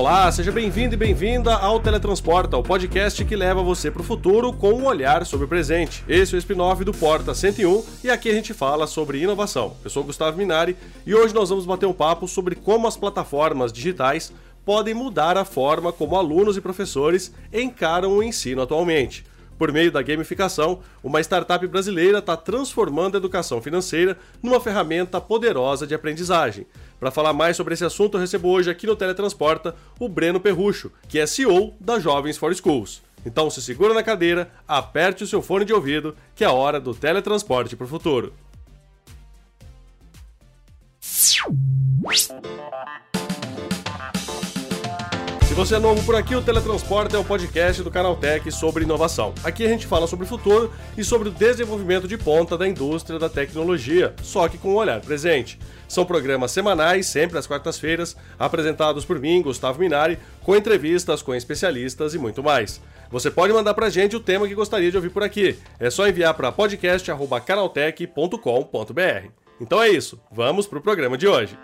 Olá, seja bem-vindo e bem-vinda ao Teletransporta, o podcast que leva você para o futuro com um olhar sobre o presente. Esse é o spin-off do Porta 101 e aqui a gente fala sobre inovação. Eu sou Gustavo Minari e hoje nós vamos bater um papo sobre como as plataformas digitais podem mudar a forma como alunos e professores encaram o ensino atualmente. Por meio da gamificação, uma startup brasileira está transformando a educação financeira numa ferramenta poderosa de aprendizagem. Para falar mais sobre esse assunto, eu recebo hoje aqui no Teletransporta o Breno Perrucho, que é CEO da Jovens for Schools. Então se segura na cadeira, aperte o seu fone de ouvido, que é a hora do teletransporte para o futuro. Você é novo por aqui, o Teletransporte é o podcast do Canaltech sobre inovação. Aqui a gente fala sobre o futuro e sobre o desenvolvimento de ponta da indústria da tecnologia, só que com um olhar presente. São programas semanais, sempre às quartas-feiras, apresentados por mim, Gustavo Minari, com entrevistas com especialistas e muito mais. Você pode mandar pra gente o tema que gostaria de ouvir por aqui. É só enviar para podcast@canaltech.com.br. Então é isso, vamos pro programa de hoje.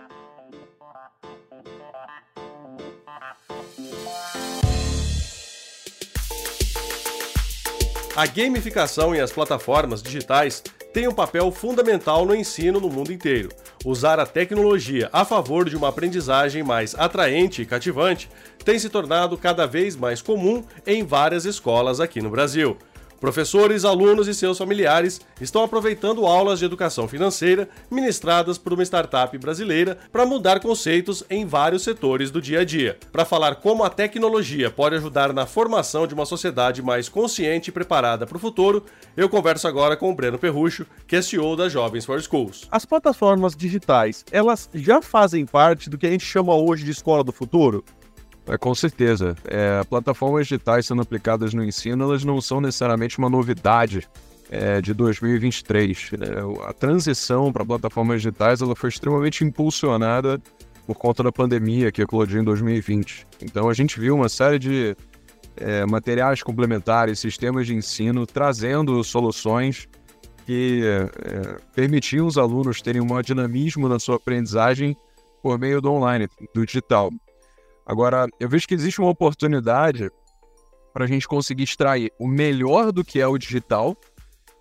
A gamificação e as plataformas digitais têm um papel fundamental no ensino no mundo inteiro. Usar a tecnologia a favor de uma aprendizagem mais atraente e cativante tem se tornado cada vez mais comum em várias escolas aqui no Brasil. Professores, alunos e seus familiares estão aproveitando aulas de educação financeira ministradas por uma startup brasileira para mudar conceitos em vários setores do dia a dia. Para falar como a tecnologia pode ajudar na formação de uma sociedade mais consciente e preparada para o futuro, eu converso agora com o Breno Perrucho, que é CEO da Jovens for Schools. As plataformas digitais, elas já fazem parte do que a gente chama hoje de escola do futuro? É, com certeza. É, plataformas digitais sendo aplicadas no ensino, elas não são necessariamente uma novidade é, de 2023. Né? A transição para plataformas digitais ela foi extremamente impulsionada por conta da pandemia que eclodiu em 2020. Então a gente viu uma série de é, materiais complementares, sistemas de ensino trazendo soluções que é, permitiam os alunos terem um dinamismo na sua aprendizagem por meio do online, do digital. Agora, eu vejo que existe uma oportunidade para a gente conseguir extrair o melhor do que é o digital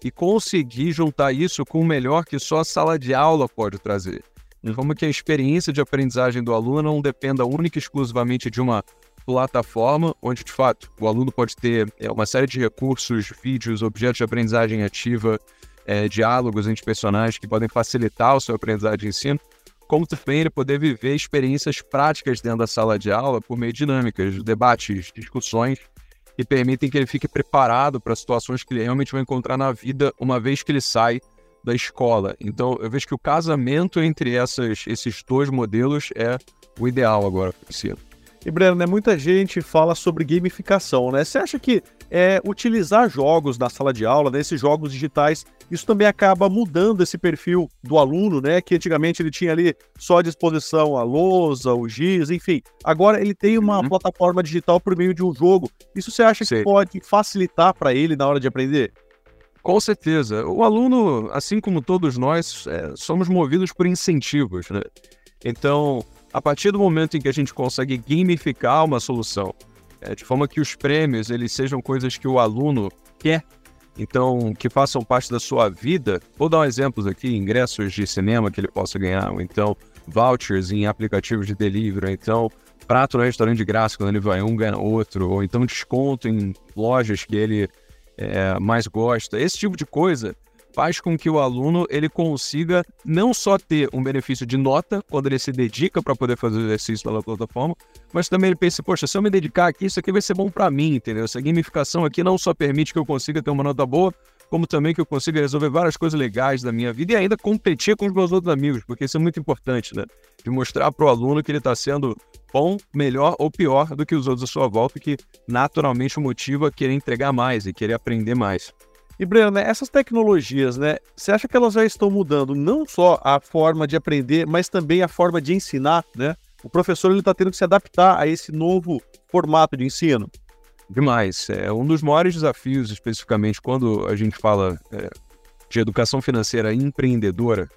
e conseguir juntar isso com o melhor que só a sala de aula pode trazer. De forma que a experiência de aprendizagem do aluno não dependa única e exclusivamente de uma plataforma, onde de fato o aluno pode ter é, uma série de recursos, vídeos, objetos de aprendizagem ativa, é, diálogos entre personagens que podem facilitar o seu aprendizagem de ensino, como também ele poder viver experiências práticas dentro da sala de aula por meio de dinâmicas, debates, discussões que permitem que ele fique preparado para situações que ele realmente vai encontrar na vida uma vez que ele sai da escola. Então, eu vejo que o casamento entre essas, esses dois modelos é o ideal agora ensino. E Breno, né, muita gente fala sobre gamificação, né? Você acha que é, utilizar jogos na sala de aula, né, esses jogos digitais, isso também acaba mudando esse perfil do aluno, né? Que antigamente ele tinha ali só à disposição a lousa, o giz, enfim. Agora ele tem uma uhum. plataforma digital por meio de um jogo. Isso você acha que pode facilitar para ele na hora de aprender? Com certeza. O aluno, assim como todos nós, é, somos movidos por incentivos, né? Então, a partir do momento em que a gente consegue gamificar uma solução, é, de forma que os prêmios eles sejam coisas que o aluno quer, então que façam parte da sua vida. Vou dar um exemplo aqui: ingressos de cinema que ele possa ganhar, ou então vouchers em aplicativos de delivery, então prato no restaurante de graça quando ele vai um ganha outro, ou então desconto em lojas que ele é, mais gosta. Esse tipo de coisa faz com que o aluno ele consiga não só ter um benefício de nota quando ele se dedica para poder fazer o exercício pela plataforma, mas também ele pense, poxa, se eu me dedicar aqui, isso aqui vai ser bom para mim, entendeu? Essa gamificação aqui não só permite que eu consiga ter uma nota boa, como também que eu consiga resolver várias coisas legais da minha vida e ainda competir com os meus outros amigos, porque isso é muito importante, né? De mostrar para o aluno que ele está sendo bom, melhor ou pior do que os outros à sua volta, que naturalmente o motiva a querer entregar mais e querer aprender mais. E Breno, né, essas tecnologias, né, você acha que elas já estão mudando não só a forma de aprender, mas também a forma de ensinar, né? O professor ele está tendo que se adaptar a esse novo formato de ensino. Demais. É um dos maiores desafios, especificamente quando a gente fala é, de educação financeira empreendedora,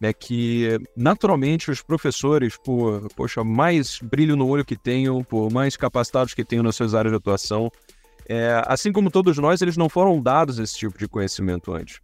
é que naturalmente os professores, por poxa, mais brilho no olho que tenham, por mais capacitados que tenham nas suas áreas de atuação, é, assim como todos nós, eles não foram dados esse tipo de conhecimento antes.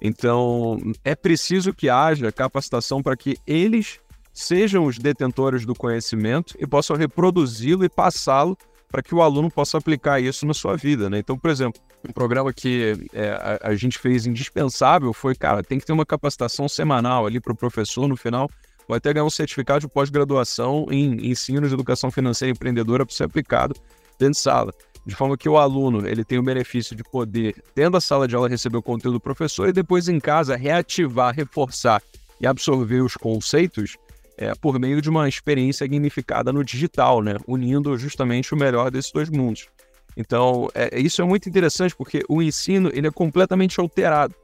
Então, é preciso que haja capacitação para que eles sejam os detentores do conhecimento e possam reproduzi-lo e passá-lo para que o aluno possa aplicar isso na sua vida, né? Então, por exemplo, um programa que é, a, a, gente fez indispensável foi, cara, tem que ter uma capacitação semanal ali para o professor no final, vai até ganhar um certificado de pós-graduação em ensino de educação financeira empreendedora para ser aplicado dentro de sala. De forma que o aluno ele tem o benefício de poder, tendo a sala de aula, receber o conteúdo do professor e depois em casa reativar, reforçar e absorver os conceitos é, por meio de uma experiência gamificada no digital, né? unindo justamente o melhor desses dois mundos. Então, é, isso é muito interessante porque o ensino ele é completamente alterado.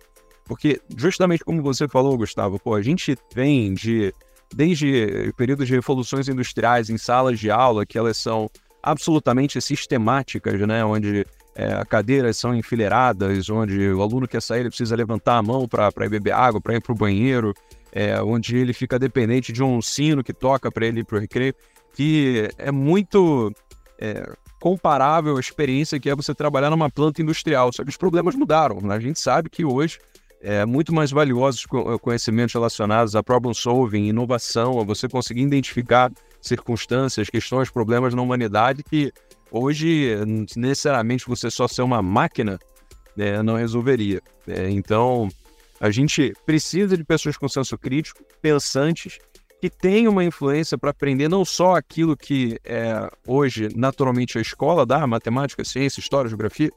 Porque, justamente como você falou, Gustavo, pô, a gente vem de, desde períodos de revoluções industriais em salas de aula, que elas são absolutamente sistemáticas, né? onde é, cadeiras são enfileiradas, onde o aluno quer sair, ele precisa levantar a mão para ir beber água, para ir para o banheiro, é, onde ele fica dependente de um sino que toca para ele ir para o recreio, que é muito é, comparável à experiência que é você trabalhar numa planta industrial. Só que os problemas mudaram. Né? A gente sabe que hoje é muito mais valiosos conhecimentos relacionados a problem solving, inovação, a você conseguir identificar circunstâncias, questões, problemas na humanidade que hoje necessariamente você só ser uma máquina né, não resolveria. É, então a gente precisa de pessoas com senso crítico, pensantes, que tenham uma influência para aprender não só aquilo que é, hoje naturalmente a escola dá, matemática, ciência, história, geografia,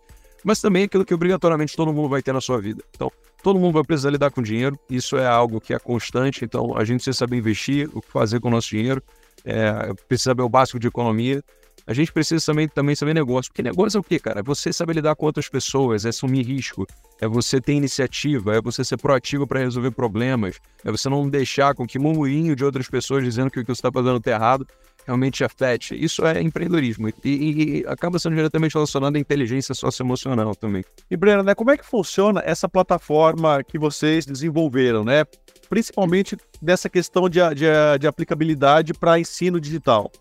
mas também aquilo que obrigatoriamente todo mundo vai ter na sua vida. Então, todo mundo vai precisar lidar com dinheiro, isso é algo que é constante, então a gente precisa saber investir, o que fazer com o nosso dinheiro, é, precisa saber o básico de economia, a gente precisa também, também saber negócio. Porque negócio é o quê, cara? É você saber lidar com outras pessoas, é assumir risco, é você ter iniciativa, é você ser proativo para resolver problemas, é você não deixar com que murmurinho de outras pessoas dizendo que o que você está fazendo está errado realmente afete. Isso é empreendedorismo e, e, e, acaba sendo diretamente relacionado à inteligência socioemocional também. E Breno, né, como é que funciona essa plataforma que vocês desenvolveram, né? Principalmente dessa questão de, de, de aplicabilidade para ensino digital.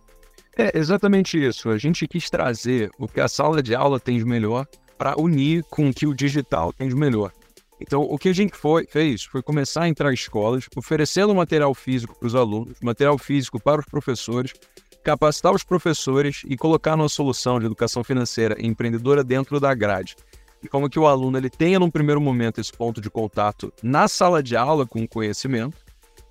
É exatamente isso. A gente quis trazer o que a sala de aula tem de melhor para unir com o que o digital tem de melhor. Então, o que a gente foi, fez foi começar a entrar em escolas, oferecendo material físico para os alunos, material físico para os professores, capacitar os professores e colocar uma solução de educação financeira e empreendedora dentro da grade. E como que o aluno ele tenha, num primeiro momento, esse ponto de contato na sala de aula com o conhecimento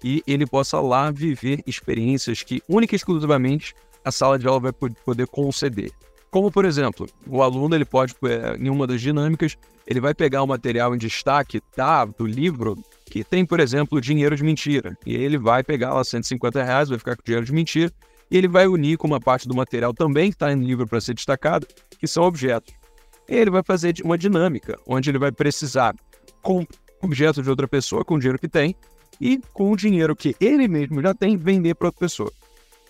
e ele possa lá viver experiências que, única e exclusivamente, a sala de aula vai poder conceder. Como, por exemplo, o aluno ele pode, é, em uma das dinâmicas, ele vai pegar o material em destaque tá, do livro que tem, por exemplo, dinheiro de mentira. E ele vai pegar lá 150 reais, vai ficar com dinheiro de mentira, e ele vai unir com uma parte do material também que está no livro para ser destacado, que são objetos. Ele vai fazer uma dinâmica, onde ele vai precisar com objeto de outra pessoa, com o dinheiro que tem, e com o dinheiro que ele mesmo já tem, vender para outra pessoa.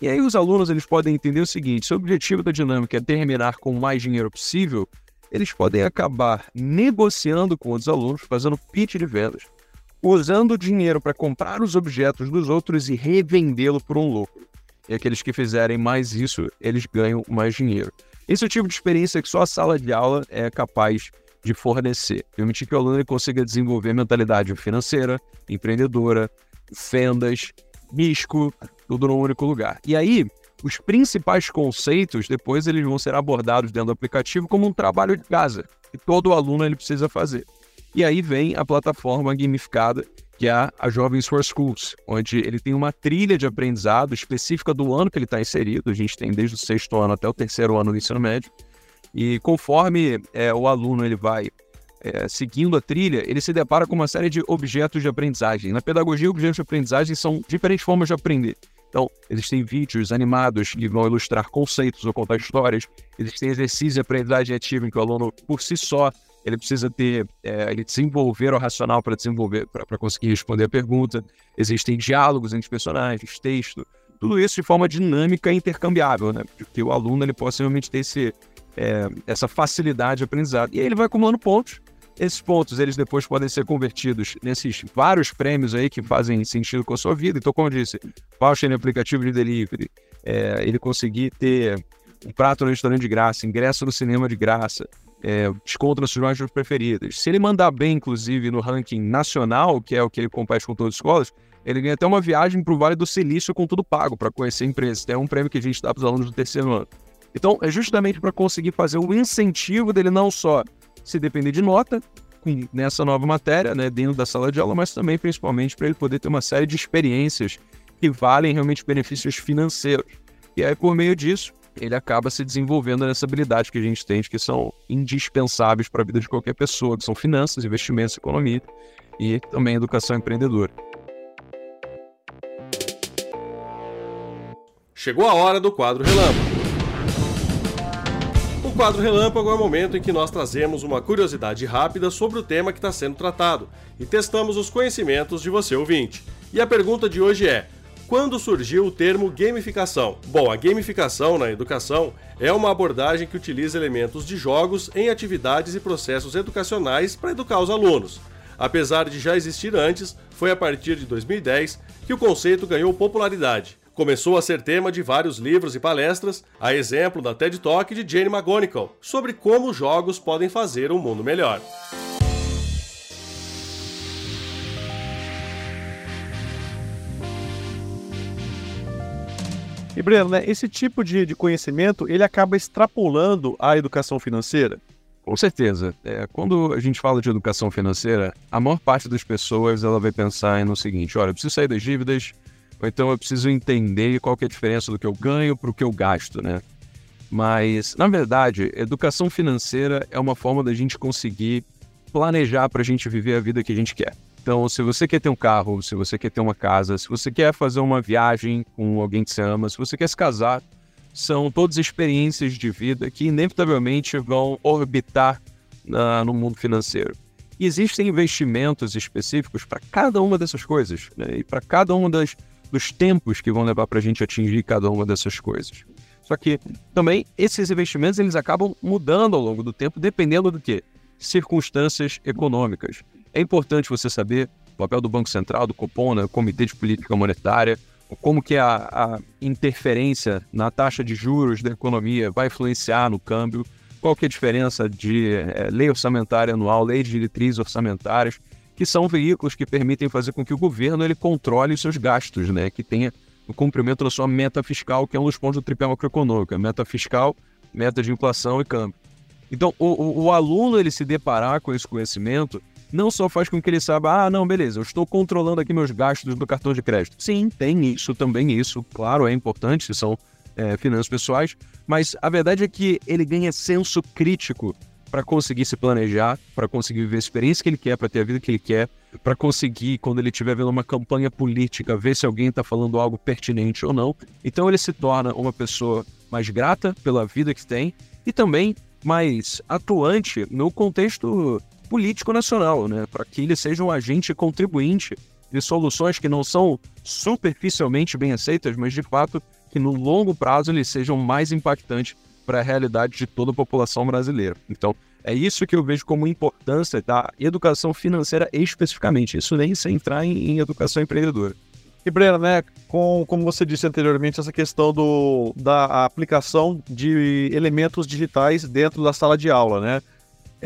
E aí os alunos eles podem entender o seguinte: se o objetivo da dinâmica é terminar com o mais dinheiro possível, eles podem acabar negociando com os alunos, fazendo pitch de vendas, usando o dinheiro para comprar os objetos dos outros e revendê-lo por um lucro. E aqueles que fizerem mais isso, eles ganham mais dinheiro. Esse é o tipo de experiência que só a sala de aula é capaz de fornecer. Permitir que o aluno consiga desenvolver mentalidade financeira, empreendedora, vendas, risco, tudo num único lugar. E aí, os principais conceitos, depois eles vão ser abordados dentro do aplicativo como um trabalho de casa, que todo aluno ele precisa fazer. E aí vem a plataforma gamificada, que é a Jovens for Schools, onde ele tem uma trilha de aprendizado específica do ano que ele está inserido. A gente tem desde o sexto ano até o terceiro ano do ensino médio. E conforme é, o aluno ele vai é, seguindo a trilha, ele se depara com uma série de objetos de aprendizagem. Na pedagogia, objetos de aprendizagem são diferentes formas de aprender. Então, existem vídeos animados que vão ilustrar conceitos ou contar histórias. Existem exercícios de aprendizagem ativa em que o aluno, por si só, ele precisa ter, é, ele desenvolver o racional para desenvolver, para conseguir responder a pergunta. Existem diálogos entre personagens, texto, tudo isso de forma dinâmica e intercambiável, né? Que o aluno ele possa realmente ter esse, é, essa facilidade de aprendizado. E aí ele vai acumulando pontos Esses pontos, eles depois podem ser convertidos nesses vários prêmios aí que fazem sentido com a sua vida. Então, como eu disse, voucher em aplicativo de delivery, é, ele conseguir ter um prato no restaurante de graça, ingresso no cinema de graça, é, desconto suas lojas preferidas. Se ele mandar bem, inclusive, no ranking nacional, que é o que ele compete com todas as escolas, ele ganha até uma viagem para o Vale do Silício com tudo pago para conhecer a empresa. É um prêmio que a gente dá para os alunos do terceiro ano. Então, é justamente para conseguir fazer o incentivo dele não só se depender de nota nessa nova matéria, né, dentro da sala de aula, mas também, principalmente, para ele poder ter uma série de experiências que valem realmente benefícios financeiros. E aí, por meio disso, ele acaba se desenvolvendo nessa habilidade que a gente tem, que são indispensáveis para a vida de qualquer pessoa, que são finanças, investimentos, economia e também educação empreendedora. Chegou a hora do quadro Relâmpago. O quadro Relâmpago é o momento em que nós trazemos uma curiosidade rápida sobre o tema que está sendo tratado e testamos os conhecimentos de você ouvinte. E a pergunta de hoje é: quando surgiu o termo gamificação? Bom, a gamificação na educação é uma abordagem que utiliza elementos de jogos em atividades e processos educacionais para educar os alunos. Apesar de já existir antes, foi a partir de 2010 que o conceito ganhou popularidade. Começou a ser tema de vários livros e palestras, a exemplo da TED Talk de Jane McGonigal, sobre como jogos podem fazer um mundo melhor. E Breno, né, esse tipo de, de conhecimento ele acaba extrapolando a educação financeira? Com certeza. É, quando a gente fala de educação financeira, a maior parte das pessoas ela vai pensar no seguinte: olha, eu preciso sair das dívidas, ou então eu preciso entender qual é a diferença do que eu ganho para o que eu gasto, né? Mas, na verdade, educação financeira é uma forma da gente conseguir planejar para a gente viver a vida que a gente quer. Então, se você quer ter um carro, se você quer ter uma casa, se você quer fazer uma viagem com alguém que você ama, se você quer se casar, são todas experiências de vida que inevitavelmente vão orbitar na, no mundo financeiro. E existem investimentos específicos para cada uma dessas coisas, né? e para cada um das, dos tempos que vão levar para a gente atingir cada uma dessas coisas. Só que também esses investimentos eles acabam mudando ao longo do tempo, dependendo do que? Circunstâncias econômicas. É importante você saber o papel do Banco Central, do Copom, né, Comitê de Política Monetária, como que a, a, interferência na taxa de juros da economia vai influenciar no câmbio, qual que é a diferença de é, lei orçamentária anual, lei de diretrizes orçamentárias, que são veículos que permitem fazer com que o governo ele controle os seus gastos, né, que tenha o cumprimento da sua meta fiscal, que é um dos pontos do tripé macroeconômico, a meta fiscal, meta de inflação e câmbio. Então, o, o, o aluno ele se deparar com esse conhecimento, não só faz com que ele saiba, ah, não, beleza, eu estou controlando aqui meus gastos do cartão de crédito. Sim, tem isso também, isso, claro, é importante, são é, finanças pessoais, mas a verdade é que ele ganha senso crítico para conseguir se planejar, para conseguir viver a experiência que ele quer, para ter a vida que ele quer, para conseguir, quando ele estiver vendo uma campanha política, ver se alguém está falando algo pertinente ou não. Então ele se torna uma pessoa mais grata pela vida que tem e também mais atuante no contexto político nacional, né? para que ele seja um agente contribuinte de soluções que não são superficialmente bem aceitas, mas de fato que no longo prazo eles sejam mais impactantes para a realidade de toda a população brasileira. Então, é isso que eu vejo como importância da educação financeira especificamente. Isso nem sem entrar em, em educação empreendedora. E Breno, né, com, como você disse anteriormente, essa questão do, da aplicação de elementos digitais dentro da sala de aula, né?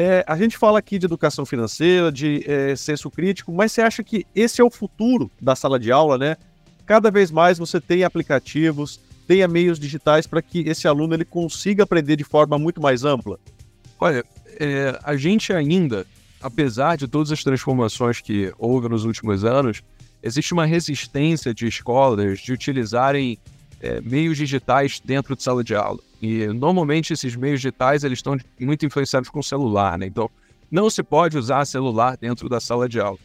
É, a gente fala aqui de educação financeira, de é, senso crítico, mas você acha que esse é o futuro da sala de aula, né? Cada vez mais você tem aplicativos, tenha meios digitais para que esse aluno ele consiga aprender de forma muito mais ampla? Olha, é, a gente ainda, apesar de todas as transformações que houve nos últimos anos, existe uma resistência de escolas de utilizarem é, meios digitais dentro de sala de aula. E normalmente esses meios digitais eles estão muito influenciados com o celular, né? Então não se pode usar celular dentro da sala de aula.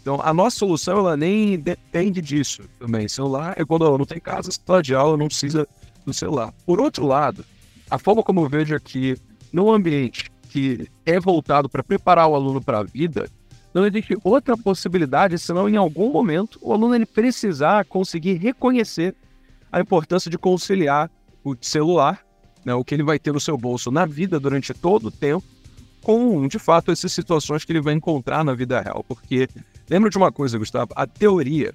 Então a nossa solução ela nem depende disso também. Celular é quando não tem casa, sala de aula não precisa do celular. Por outro lado, a forma como eu vejo aqui no ambiente que é voltado para preparar o aluno para a vida, não existe outra possibilidade senão em algum momento o aluno ele precisar conseguir reconhecer a importância de conciliar o celular, né, o que ele vai ter no seu bolso na vida durante todo o tempo, com, de fato, essas situações que ele vai encontrar na vida real. Porque, lembra de uma coisa, Gustavo? A teoria,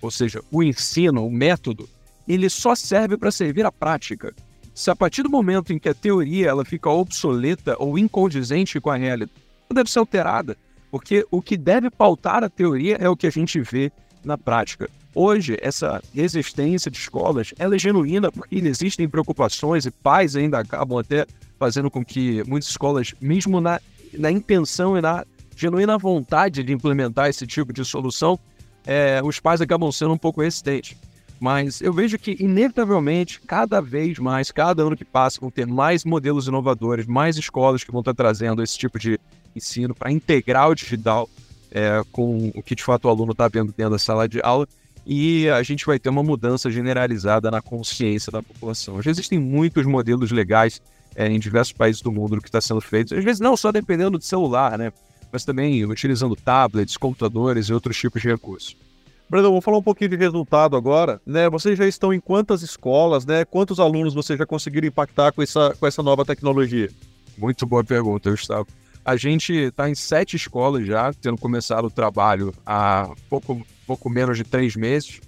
ou seja, o ensino, o método, ele só serve para servir à prática. Se a partir do momento em que a teoria ela fica obsoleta ou incondizente com a realidade, ela deve ser alterada, porque o que deve pautar a teoria é o que a gente vê na prática. Hoje, essa resistência de escolas ela é genuína porque existem preocupações e pais ainda acabam até fazendo com que muitas escolas, mesmo na, na intenção e na genuína vontade de implementar esse tipo de solução, é, os pais acabam sendo um pouco resistentes. Mas eu vejo que, inevitavelmente, cada vez mais, cada ano que passa, vão ter mais modelos inovadores, mais escolas que vão estar trazendo esse tipo de ensino para integrar o digital é, com o que de fato o aluno está vendo dentro da sala de aula e a gente vai ter uma mudança generalizada na consciência da população. Já existem muitos modelos legais é, em diversos países do mundo que está sendo feito, às vezes não só dependendo do celular, né? mas também utilizando tablets, computadores e outros tipos de recursos. Brandon, vamos falar um pouquinho de resultado agora, né? Vocês já estão em quantas escolas, né? Quantos alunos vocês já conseguiram impactar com essa, com essa nova tecnologia? Muito boa pergunta, Gustavo. A gente está em sete escolas já, tendo começado o trabalho há pouco, pouco menos de três meses.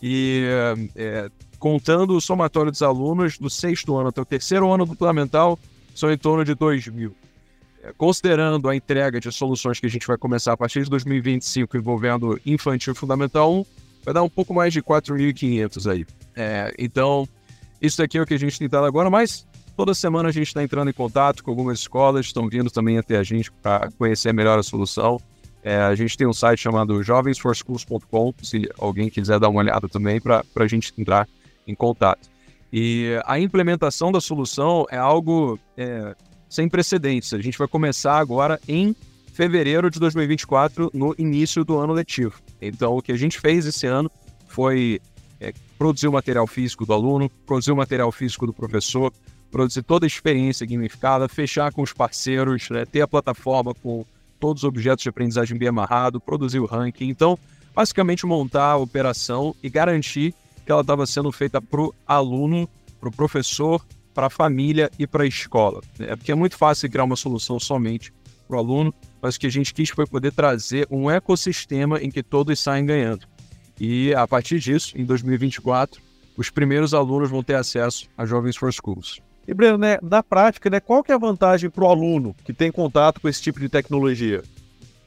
E é, contando o somatório dos alunos do sexto ano até o terceiro ano do Fundamental, são em torno de 2 mil. É, considerando a entrega de soluções que a gente vai começar a partir de 2025 envolvendo infantil fundamental 1, vai dar um pouco mais de 4.500 aí. É, então, isso aqui é o que a gente tem dado agora, mas toda semana a gente está entrando em contato com algumas escolas, estão vindo também até a gente para conhecer melhor a solução. É, a gente tem um site chamado jovensforschools.com, se alguém quiser dar uma olhada também, para a gente entrar em contato. E a implementação da solução é algo é, sem precedentes. A gente vai começar agora em fevereiro de 2024, no início do ano letivo. Então, o que a gente fez esse ano foi é, produzir o material físico do aluno, produzir o material físico do professor, produzir toda a experiência gamificada, fechar com os parceiros, né, ter a plataforma com todos os objetos de aprendizagem bem amarrado, produzir o ranking. Então, basicamente montar a operação e garantir que ela estava sendo feita para o aluno, para o professor para a família e para a escola. É porque é muito fácil criar uma solução somente para o aluno, mas o que a gente quis foi poder trazer um ecossistema em que todos saem ganhando. E a partir disso, em 2024, os primeiros alunos vão ter acesso a Jovens for Schools. E Breno, né, na prática, né, qual que é a vantagem para o aluno que tem contato com esse tipo de tecnologia?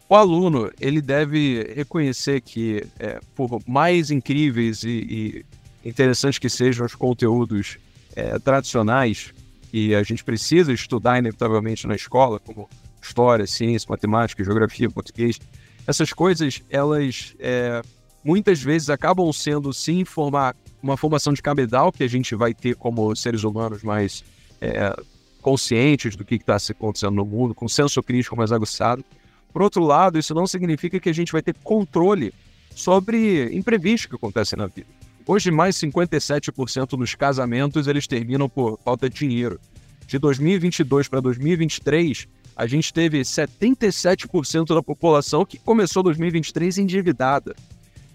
O aluno ele deve reconhecer que, é, por mais incríveis e, e interessantes que sejam os conteúdos é, tradicionais que a gente precisa estudar inevitavelmente na escola, como história, ciência, matemática, geografia, português, essas coisas, elas é, muitas vezes acabam sendo, sim, formar uma formação de cabedal que a gente vai ter como seres humanos mais é, conscientes do que está acontecendo no mundo, com senso crítico mais aguçado. Por outro lado, isso não significa que a gente vai ter controle sobre imprevistos que acontecem na vida. Hoje, mais 57% dos casamentos eles terminam por falta de dinheiro. De 2022 para 2023, a gente teve 77% da população que começou 2023 endividada.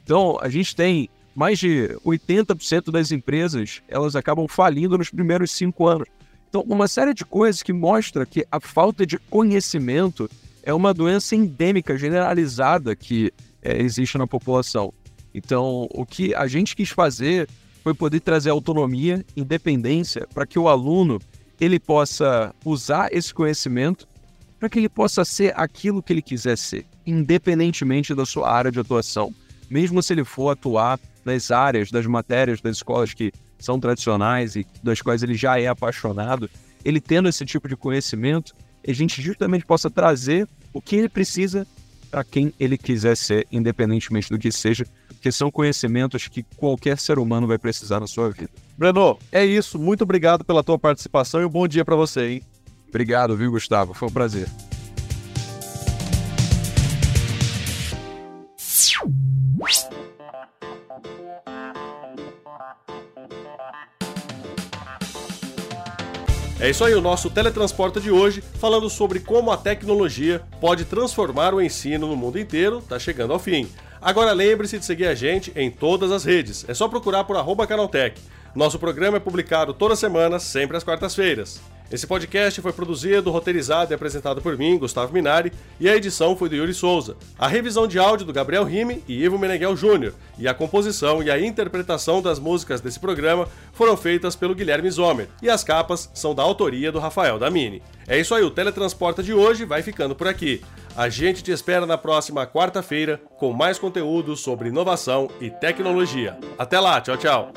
Então, a gente tem mais de 80% das empresas, elas acabam falindo nos primeiros cinco anos. Então, uma série de coisas que mostra que a falta de conhecimento é uma doença endêmica generalizada que é, existe na população. Então, o que a gente quis fazer foi poder trazer autonomia, independência, para que o aluno ele possa usar esse conhecimento para que ele possa ser aquilo que ele quiser ser, independentemente da sua área de atuação. Mesmo se ele for atuar nas áreas das matérias das escolas que são tradicionais e das quais ele já é apaixonado, ele tendo esse tipo de conhecimento, a gente justamente possa trazer o que ele precisa para quem ele quiser ser, independentemente do que seja, que são conhecimentos que qualquer ser humano vai precisar na sua vida. Breno, é isso. Muito obrigado pela tua participação e um bom dia para você, hein? Obrigado, viu, Gustavo? Foi um prazer. É isso aí, o nosso Teletransporta de hoje, falando sobre como a tecnologia pode transformar o ensino no mundo inteiro, está chegando ao fim. Agora lembre-se de seguir a gente em todas as redes. É só procurar por arroba Canaltech. Nosso programa é publicado toda semana, sempre às quartas-feiras. Esse podcast foi produzido, roteirizado e apresentado por mim, Gustavo Minari, e a edição foi do Yuri Souza. A revisão de áudio do Gabriel Rime e Ivo Meneghel Júnior, e a composição e a interpretação das músicas desse programa foram feitas pelo Guilherme Zomer, e as capas são da autoria do Rafael Damini. É isso aí, o Teletransporta de hoje vai ficando por aqui. A gente te espera na próxima quarta-feira com mais conteúdo sobre inovação e tecnologia. Até lá, tchau, tchau.